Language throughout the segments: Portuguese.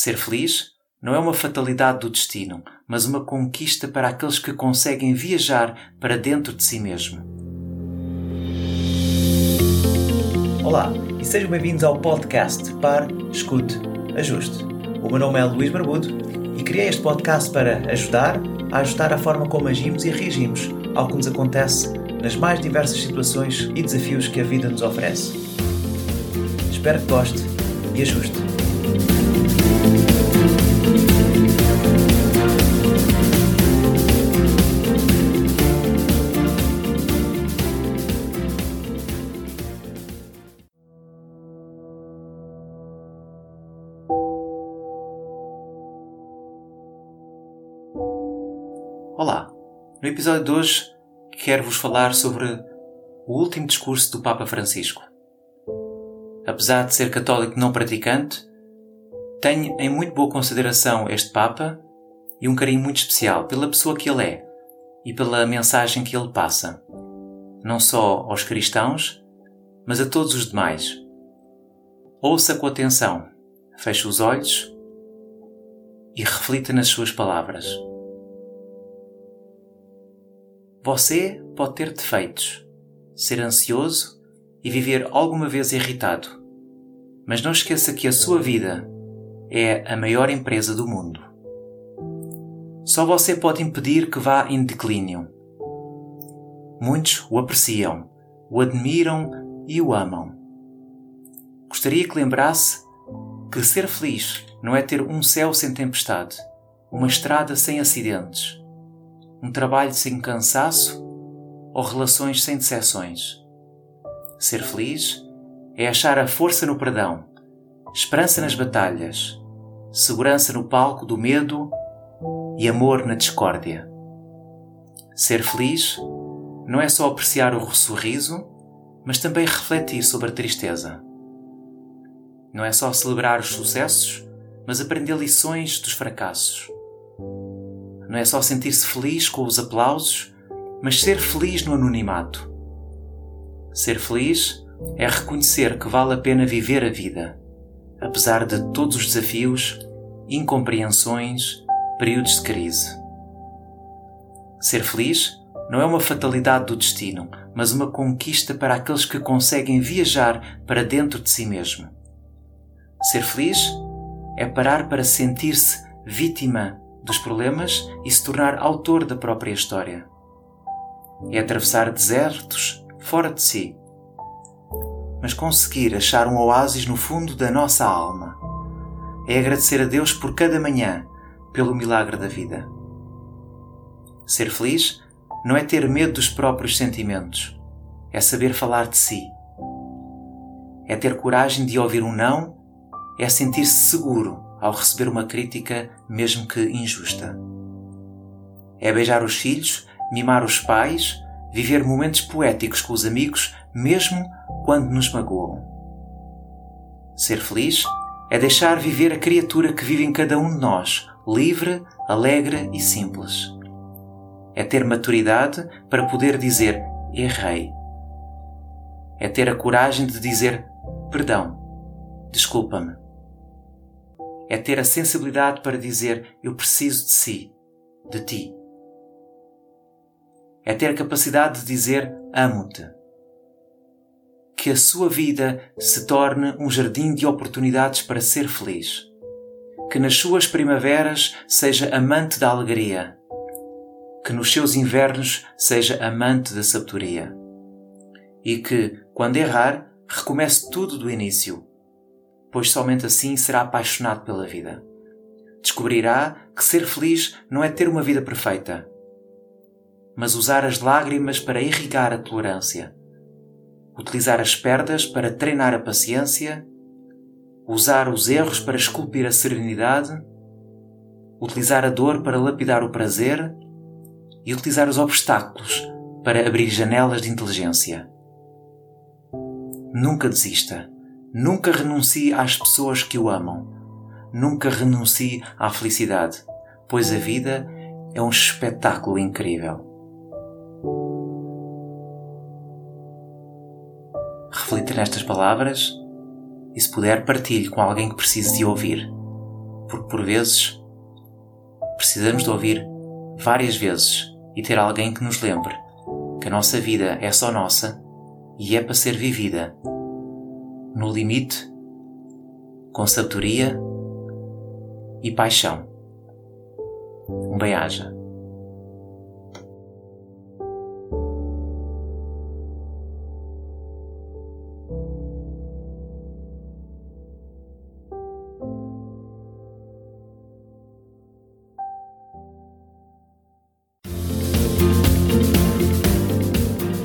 Ser feliz não é uma fatalidade do destino, mas uma conquista para aqueles que conseguem viajar para dentro de si mesmo. Olá e sejam bem-vindos ao podcast Par, Escute, Ajuste. O meu nome é Luís Barbudo e criei este podcast para ajudar a ajustar a forma como agimos e reagimos ao que nos acontece nas mais diversas situações e desafios que a vida nos oferece. Espero que goste e ajuste. Olá! No episódio de hoje quero-vos falar sobre o último discurso do Papa Francisco. Apesar de ser católico não praticante, tenho em muito boa consideração este Papa e um carinho muito especial pela pessoa que ele é e pela mensagem que ele passa, não só aos cristãos, mas a todos os demais. Ouça com atenção, feche os olhos e reflita nas suas palavras. Você pode ter defeitos, ser ansioso e viver alguma vez irritado. Mas não esqueça que a sua vida é a maior empresa do mundo. Só você pode impedir que vá em declínio. Muitos o apreciam, o admiram e o amam. Gostaria que lembrasse que ser feliz não é ter um céu sem tempestade, uma estrada sem acidentes um trabalho sem cansaço ou relações sem decepções. Ser feliz é achar a força no perdão, esperança nas batalhas, segurança no palco do medo e amor na discórdia. Ser feliz não é só apreciar o sorriso, mas também refletir sobre a tristeza. Não é só celebrar os sucessos, mas aprender lições dos fracassos. Não é só sentir-se feliz com os aplausos, mas ser feliz no anonimato. Ser feliz é reconhecer que vale a pena viver a vida, apesar de todos os desafios, incompreensões, períodos de crise. Ser feliz não é uma fatalidade do destino, mas uma conquista para aqueles que conseguem viajar para dentro de si mesmo. Ser feliz é parar para sentir-se vítima dos problemas e se tornar autor da própria história. É atravessar desertos fora de si, mas conseguir achar um oásis no fundo da nossa alma. É agradecer a Deus por cada manhã, pelo milagre da vida. Ser feliz não é ter medo dos próprios sentimentos, é saber falar de si. É ter coragem de ouvir um não, é sentir-se seguro ao receber uma crítica, mesmo que injusta. É beijar os filhos, mimar os pais, viver momentos poéticos com os amigos, mesmo quando nos magoam. Ser feliz é deixar viver a criatura que vive em cada um de nós, livre, alegre e simples. É ter maturidade para poder dizer errei. É ter a coragem de dizer perdão, desculpa-me é ter a sensibilidade para dizer eu preciso de si, de ti. É ter a capacidade de dizer amo-te. Que a sua vida se torne um jardim de oportunidades para ser feliz. Que nas suas primaveras seja amante da alegria. Que nos seus invernos seja amante da sabedoria. E que, quando errar, recomece tudo do início pois somente assim será apaixonado pela vida. Descobrirá que ser feliz não é ter uma vida perfeita, mas usar as lágrimas para irrigar a tolerância, utilizar as perdas para treinar a paciência, usar os erros para esculpir a serenidade, utilizar a dor para lapidar o prazer e utilizar os obstáculos para abrir janelas de inteligência. Nunca desista Nunca renuncie às pessoas que o amam. Nunca renuncie à felicidade, pois a vida é um espetáculo incrível. Reflita nestas palavras e, se puder, partilhe com alguém que precise de ouvir. porque por vezes precisamos de ouvir várias vezes e ter alguém que nos lembre que a nossa vida é só nossa e é para ser vivida no limite, com sabedoria e paixão. Um bem-aja.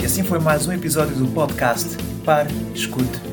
E assim foi mais um episódio do podcast Pare, Escute,